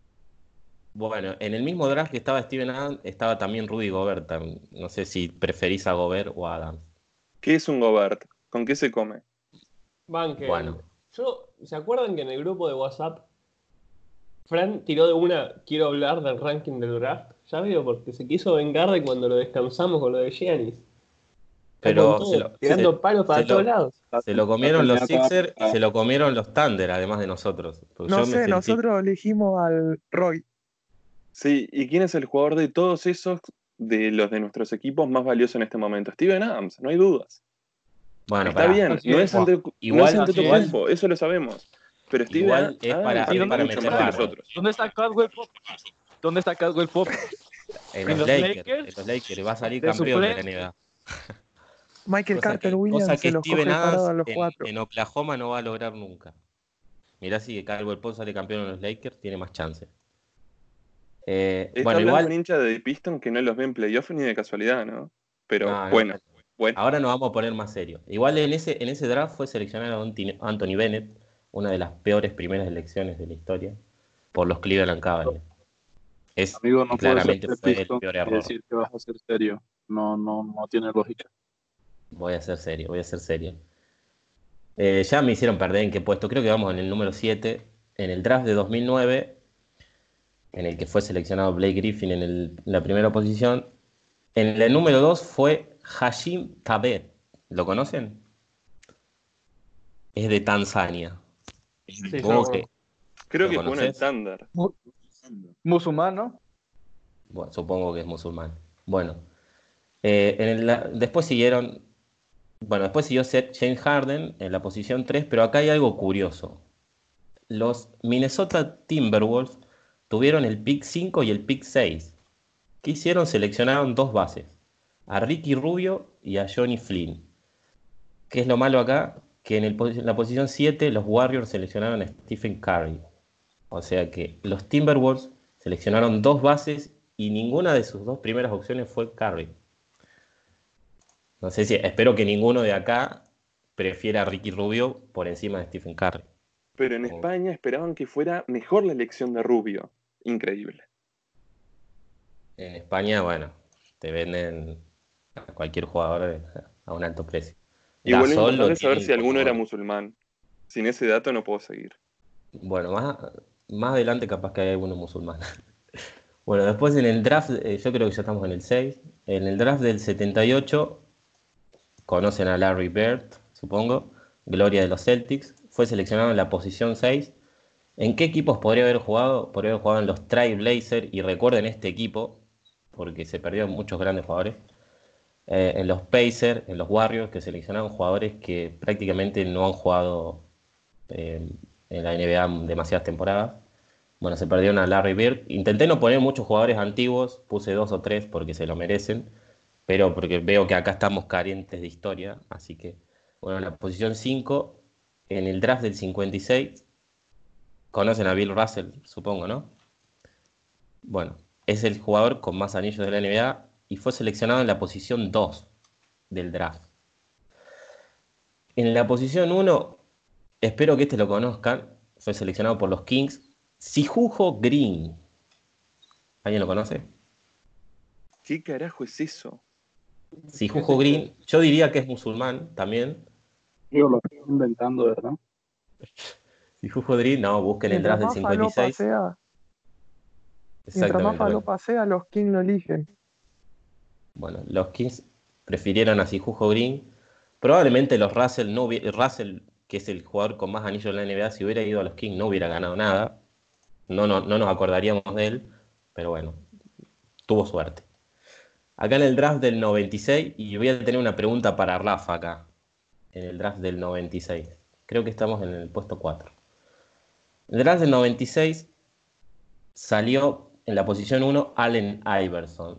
Bueno, en el mismo draft que estaba Steven Adams, estaba también Rudy Gobert. No sé si preferís a Gobert o a Adams. ¿Qué es un Gobert? ¿Con qué se come? Banque. Bueno. Yo, ¿se acuerdan que en el grupo de WhatsApp Fran tiró de una, quiero hablar del ranking del draft? Ya veo, porque se quiso vengar de cuando lo descansamos con lo de Giannis. Pero se lo, tirando palos para todos lados. Se lo comieron los Sixers y se lo comieron los Thunder, además de nosotros. No sé, nosotros elegimos al Roy. Sí, ¿y quién es el jugador de todos esos de los de nuestros equipos más valioso en este momento? Steven Adams, no hay dudas. Bueno, está bien, no es ante, igual, no es eso lo sabemos. Pero Steve igual es para, es para meter nosotros. ¿Dónde está Caldwell Pop? ¿Dónde está Caldwell Pop? En, los, Lakers, En los Lakers va a salir campeón de la NBA. Michael Carter Williams cosa que se los Steven a los cuatro. En, Oklahoma no va a lograr nunca. Mirá si Caldwell Pop sale campeón en los Lakers, tiene más chances. Eh, bueno, igual un hincha de Piston que no los ve en playoff ni de casualidad, ¿no? Pero bueno. Ahora nos vamos a poner más serios. Igual en ese, en ese draft fue seleccionado Anthony Bennett, una de las peores primeras elecciones de la historia, por los Cleveland Cavaliers. Es Amigo, no claramente fue el peor error. decir que vas a ser serio. No, no, no tiene lógica. Voy a ser serio, voy a ser serio. Eh, ya me hicieron perder en qué puesto. Creo que vamos en el número 7. En el draft de 2009, en el que fue seleccionado Blake Griffin en, en la primera posición. En el número 2 fue Hashim Tabet. ¿Lo conocen? Es de Tanzania. Que, Creo que fue un estándar. Musulmán, Bueno, supongo que es musulmán. Bueno, eh, después siguieron. Bueno, después siguió James Harden en la posición 3, pero acá hay algo curioso. Los Minnesota Timberwolves tuvieron el pick 5 y el pick 6. ¿Qué hicieron? Seleccionaron dos bases a Ricky Rubio y a Johnny Flynn. ¿Qué es lo malo acá? Que en, la posición 7 los Warriors seleccionaron a Stephen Curry. O sea que los Timberwolves seleccionaron dos bases y ninguna de sus dos primeras opciones fue Curry. No sé si, espero que ninguno de acá prefiera a Ricky Rubio por encima de Stephen Curry. Pero en España esperaban que fuera mejor la elección de Rubio. Increíble. En España, bueno, te venden cualquier jugador a un alto precio. Y bueno, saber si alguno era musulmán. Sin ese dato no puedo seguir. Bueno, más, más adelante capaz que hay alguno musulmán. bueno, después en el draft, eh, yo creo que ya estamos en el 6. En el draft del 78 conocen a Larry Bird, supongo, gloria de los Celtics. Fue seleccionado en la posición 6. ¿En qué equipos podría haber jugado? Podría haber jugado en los Trailblazers y recuerden este equipo, porque se perdieron muchos grandes jugadores. Eh, en los Pacers, en los Warriors, que seleccionaron jugadores que prácticamente no han jugado eh, en la NBA demasiadas temporadas. Bueno, se perdieron a Larry Bird. Intenté no poner muchos jugadores antiguos, puse dos o tres porque se lo merecen, pero porque veo que acá estamos carentes de historia, así que, bueno, en la posición 5, en el draft del 56, conocen a Bill Russell, supongo, ¿no? Bueno, es el jugador con más anillos de la NBA y fue seleccionado en la posición 2 del draft. En la posición 1, espero que este lo conozcan, fue seleccionado por los Kings Sijujo Green. ¿Alguien lo conoce? ¿Qué carajo es eso? Sijujo Green, yo diría que es musulmán también. Yo lo estoy inventando, ¿verdad? Sijujo Green, no, busquen el draft del 56. Mientras más falopa sea, los Kings lo eligen. Bueno, los Kings prefirieron a Sijujo Green. Probablemente los Russell, no Russell, que es el jugador con más anillos en la NBA, si hubiera ido a los Kings no hubiera ganado nada no, no, nos acordaríamos de él, pero bueno, tuvo suerte. Acá en el draft del 96, y voy a tener una pregunta para Rafa acá, en el draft del 96. Creo que estamos en el puesto 4. En el draft del 96 salió en la posición 1 Allen Iverson.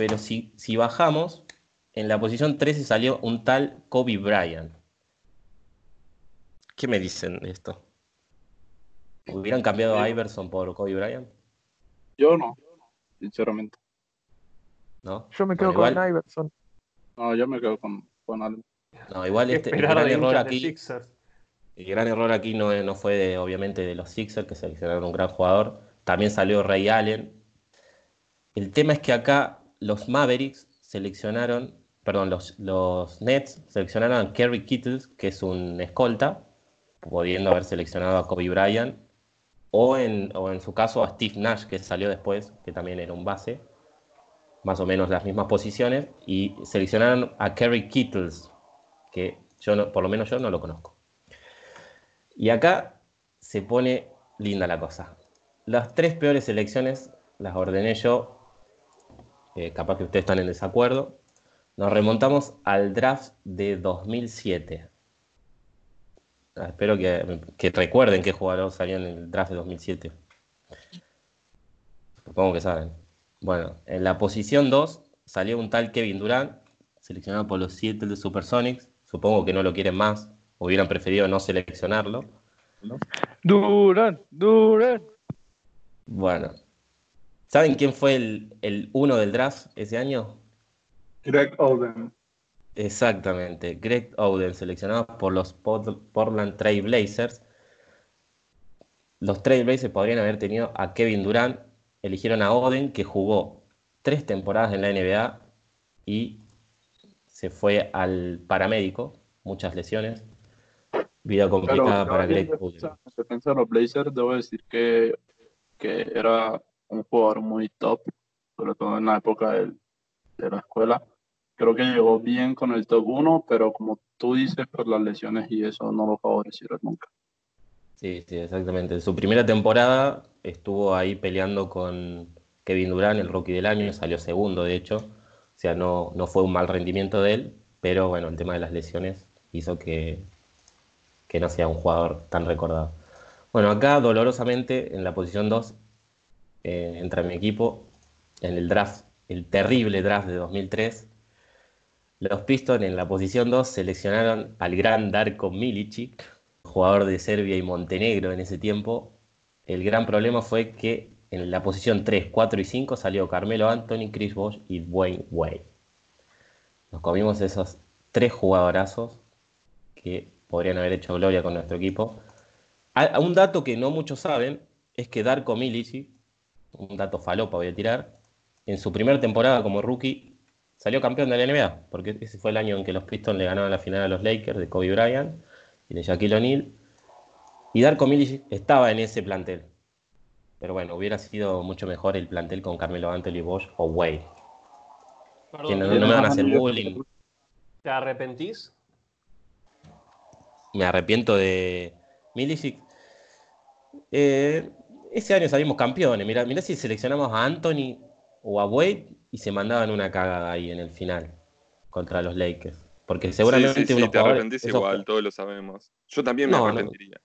Pero si, si bajamos, en la posición 13 salió un tal Kobe Bryant. ¿Qué me dicen de esto? ¿Hubieran cambiado a Iverson por Kobe Bryant? Yo no, sinceramente. ¿No? Yo me quedo con Iverson. No, yo me quedo con, con Allen. No, igual este, el gran error aquí. El gran error aquí no, no fue obviamente de los Sixers, que seleccionaron un gran jugador. También salió Ray Allen. El tema es que acá los Mavericks seleccionaron, perdón, los, Nets seleccionaron a Kerry Kittles, que es un escolta, pudiendo haber seleccionado a Kobe Bryant o en, su caso a Steve Nash, que salió después, que también era un base, más o menos las mismas posiciones, y seleccionaron a Kerry Kittles, que yo por lo menos yo no lo conozco. Y acá se pone linda la cosa. Las tres peores selecciones las ordené yo, eh, capaz que ustedes están en desacuerdo. Nos remontamos al draft de 2007. Ah, espero que, recuerden qué jugador salió en el draft de 2007. Supongo que saben. Bueno, en la posición 2 salió un tal Kevin Durant, seleccionado por los Seattle Supersonics. Supongo que no lo quieren más. Hubieran preferido no seleccionarlo. Durant, Durant. Bueno. ¿Saben quién fue el, el uno del draft ese año? Greg Oden. Exactamente, Greg Oden, seleccionado por los Portland Trail Blazers. Los Trail Blazers podrían haber tenido a Kevin Durant, eligieron a Oden, que jugó tres temporadas en la NBA y se fue al paramédico, muchas lesiones. Vida complicada para Greg Oden. Se piensa en los Blazers, debo decir que, que era un jugador muy top, sobre todo en la época de la escuela creo que llegó bien con el top 1, pero como tú dices, por las lesiones y eso no lo favorecieron nunca. Sí, sí, exactamente. En su primera temporada estuvo ahí peleando con Kevin Durant, el rookie del año, salió segundo, de hecho. O sea, no, no fue un mal rendimiento de él, pero bueno, el tema de las lesiones hizo que, que no sea un jugador tan recordado. Bueno, acá dolorosamente en la posición 2 eh, entra mi equipo en el draft, el terrible draft de 2003, los Pistons en la posición 2 seleccionaron al gran Darko Milicic, jugador de Serbia y Montenegro en ese tiempo. El gran problema fue que en la posición 3, 4 y 5 salió Carmelo Anthony, Chris Bosh y Dwayne Wade. Nos comimos esos tres jugadorazos que podrían haber hecho gloria con nuestro equipo. Un dato que no muchos saben es que Darko Milicic, un dato falopa voy a tirar, en su primera temporada como rookie salió campeón de la NBA, porque ese fue el año en que los Pistons le ganaron la final a los Lakers de Kobe Bryant y de Shaquille O'Neal. Y Darko Milicic estaba en ese plantel. Pero bueno, hubiera sido mucho mejor el plantel con Carmelo Anthony, Bosch o Wade. que no, me van a hacer bullying. ¿Te arrepentís? Me arrepiento de Milicic. Eh, ese año salimos campeones. Mira, mira si seleccionamos a Anthony o a Wade y se mandaban una cagada ahí en el final contra los Lakers. Porque seguramente sí, sí, sí, te arrepentís igual, todos lo sabemos. Yo también me arrepentiría.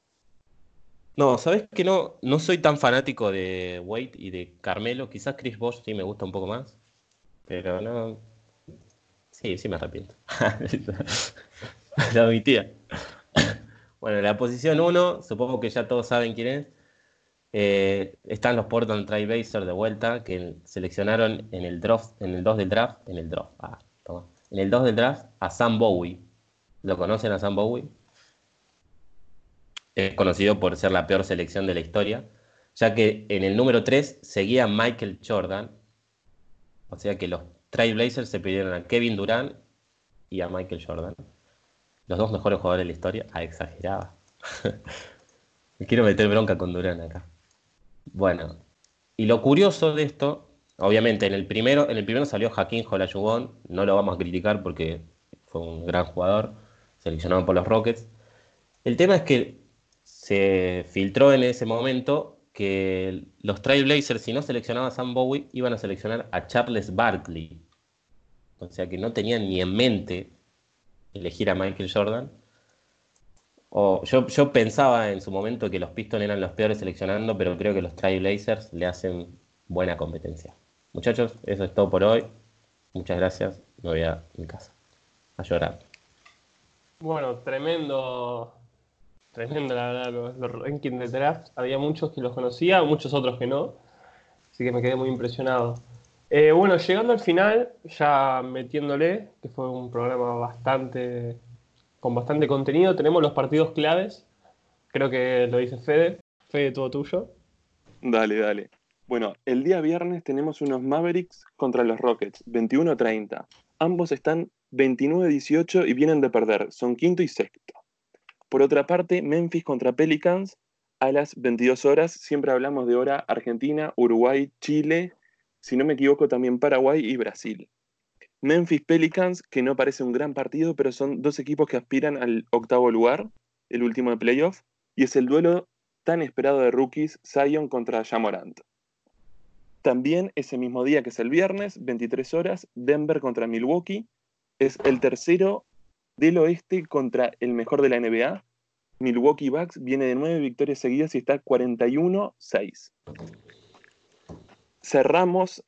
No, sabes que no, no soy tan fanático de Wade y de Carmelo. Quizás Chris Bosh sí me gusta un poco más. Pero no. Sí, sí me arrepiento. la tía. Bueno, la posición 1, supongo que ya todos saben quién es. Eh, están los Portland Trailblazers de vuelta, que seleccionaron en el, draft, en el 2 del draft, en el draft, ah, en el 2 del draft a Sam Bowie. ¿Lo conocen a Sam Bowie? Es conocido por ser la peor selección de la historia, ya que en el número 3 seguía Michael Jordan. O sea que los Trailblazers se pidieron a Kevin Durant y a Michael Jordan. Los dos mejores jugadores de la historia. Ah, exageraba. Me quiero meter bronca con Durant acá. Bueno, y lo curioso de esto, obviamente en el primero, en el primero salió Joaquín Olajuwon, no lo vamos a criticar porque fue un gran jugador, seleccionado por los Rockets. El tema es que se filtró en ese momento que los Trailblazers, si no seleccionaban a Sam Bowie, iban a seleccionar a Charles Barkley. O sea que no tenían ni en mente elegir a Michael Jordan yo, pensaba en su momento que los Pistons eran los peores seleccionando, pero creo que los Trailblazers le hacen buena competencia. Muchachos, eso es todo por hoy. Muchas gracias. Me voy a mi casa a llorar. Bueno, tremendo, tremendo la verdad, los, rankings de draft. Había muchos que los conocía, muchos otros que no. Así que me quedé muy impresionado. Eh, bueno, llegando al final, ya metiéndole, que fue un programa bastante con bastante contenido. Tenemos los partidos claves. Creo que lo dice Fede. Fede, todo tuyo. Dale, dale. Bueno, el día viernes tenemos unos Mavericks contra los Rockets, 21-30. Ambos están 29-18 y vienen de perder, son quinto y sexto. Por otra parte, Memphis contra Pelicans a las 22 horas. Siempre hablamos de hora Argentina, Uruguay, Chile, si no me equivoco también Paraguay y Brasil. Memphis Pelicans, que no parece un gran partido, pero son dos equipos que aspiran al octavo lugar, el último de playoff, y es el duelo tan esperado de rookies Zion contra Jamorant. También ese mismo día que es el viernes, 23 horas, Denver contra Milwaukee, es el tercero del oeste contra el mejor de la NBA. Milwaukee Bucks viene de nueve victorias seguidas y está 41-6. Cerramos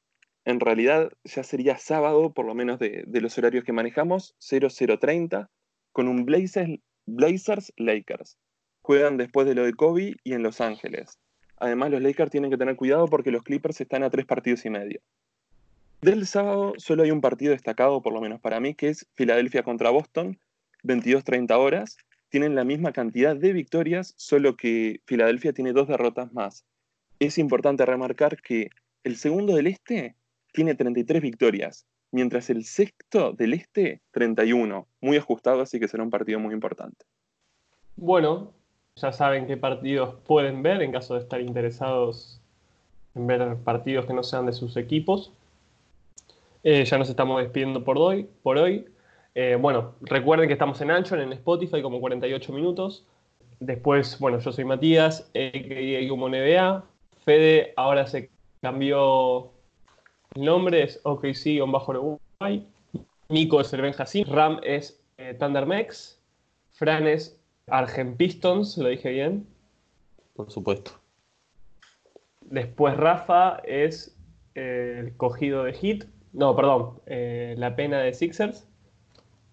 en realidad ya sería sábado, por lo menos de, los horarios que manejamos, 0030, con un Blazers, Blazers Lakers. Juegan después de lo de Kobe y en Los Ángeles. Además, los Lakers tienen que tener cuidado porque los Clippers están a tres partidos y medio. Del sábado solo hay un partido destacado, por lo menos para mí, que es Filadelfia contra Boston, 22-30 horas. Tienen la misma cantidad de victorias, solo que Filadelfia tiene dos derrotas más. Es importante remarcar que el segundo del este tiene 33 victorias, mientras el sexto del este, 31. Muy ajustado, así que será un partido muy importante. Bueno, ya saben qué partidos pueden ver en caso de estar interesados en ver partidos que no sean de sus equipos. Eh, ya nos estamos despidiendo por hoy. Por hoy. Eh, bueno, recuerden que estamos en Anchor, en Spotify, como 48 minutos. Después, bueno, yo soy Matías, eh, como NBA. Fede ahora se cambió el nombre es OKC-Uruguay. Nico es el. Ram es eh, Thundermex. Fran es Argent Pistons, lo dije bien. Por supuesto. Después Rafa es eh, el cogido de Hit. No, perdón, eh, la pena de Sixers.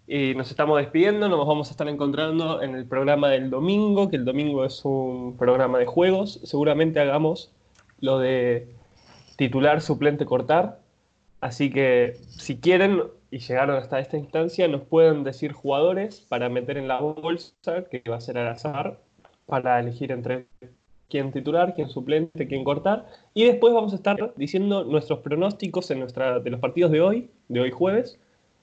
Y nos estamos despidiendo, nos vamos a estar encontrando en el programa del domingo, que el domingo es un programa de juegos. Seguramente hagamos lo de titular, suplente, cortar. Así que si quieren y llegaron hasta esta instancia, nos pueden decir jugadores para meter en la bolsa, que va a ser al azar, para elegir entre quién titular, quién suplente, quién cortar. Y después vamos a estar diciendo nuestros pronósticos en nuestra, de los partidos de hoy, de hoy jueves.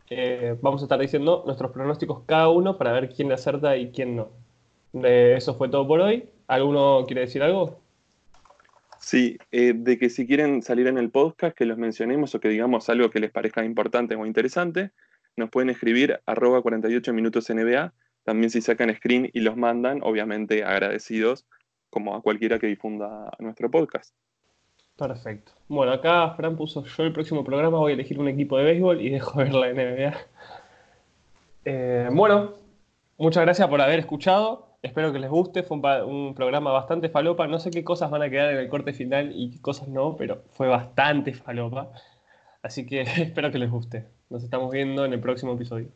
Eh, vamos a estar diciendo nuestros pronósticos cada uno para ver quién le acerta y quién no. Eh, eso fue todo por hoy. ¿Alguno quiere decir algo? Sí, eh, de que si quieren salir en el podcast, que los mencionemos o que digamos algo que les parezca importante o interesante, nos pueden escribir arroba 48 minutos NBA. También si sacan screen y los mandan, obviamente agradecidos, como a cualquiera que difunda nuestro podcast. Perfecto. Bueno, acá Fran puso yo el próximo programa, voy a elegir un equipo de béisbol y dejo ver la NBA. Eh, bueno, muchas gracias por haber escuchado. Espero que les guste. Fue un, programa bastante falopa. No sé qué cosas van a quedar en el corte final y qué cosas no, pero fue bastante falopa. Así que espero que les guste. Nos estamos viendo en el próximo episodio.